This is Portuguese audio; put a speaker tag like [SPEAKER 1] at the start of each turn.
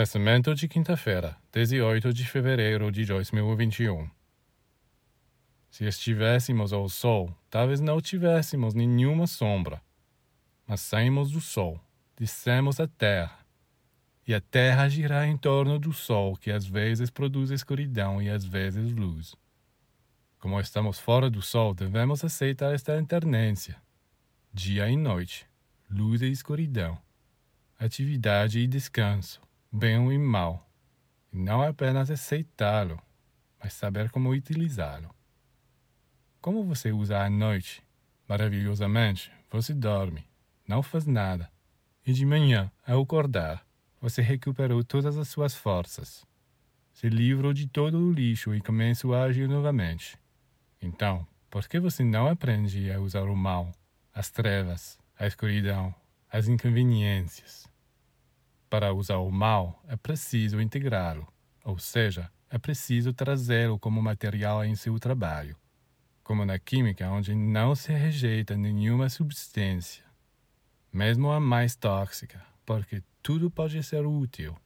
[SPEAKER 1] Pensamento de quinta-feira, 18 de fevereiro de 2021. Se estivéssemos ao sol, talvez não tivéssemos nenhuma sombra. Mas saímos do sol, descemos à terra. E a terra gira em torno do sol, que às vezes produz escuridão e às vezes luz. Como estamos fora do sol, devemos aceitar esta alternância. Dia e noite, luz e escuridão, atividade e descanso bem e mal, e não apenas aceitá-lo, mas saber como utilizá-lo. Como você usa a noite? Maravilhosamente, você dorme, não faz nada, e de manhã, ao acordar, você recuperou todas as suas forças. Se livrou de todo o lixo e começou a agir novamente. Então, por que você não aprende a usar o mal, as trevas, a escuridão, as inconveniências? Para usar o mal, é preciso integrá-lo, ou seja, é preciso trazê-lo como material em seu trabalho, como na química, onde não se rejeita nenhuma substância, mesmo a mais tóxica, porque tudo pode ser útil.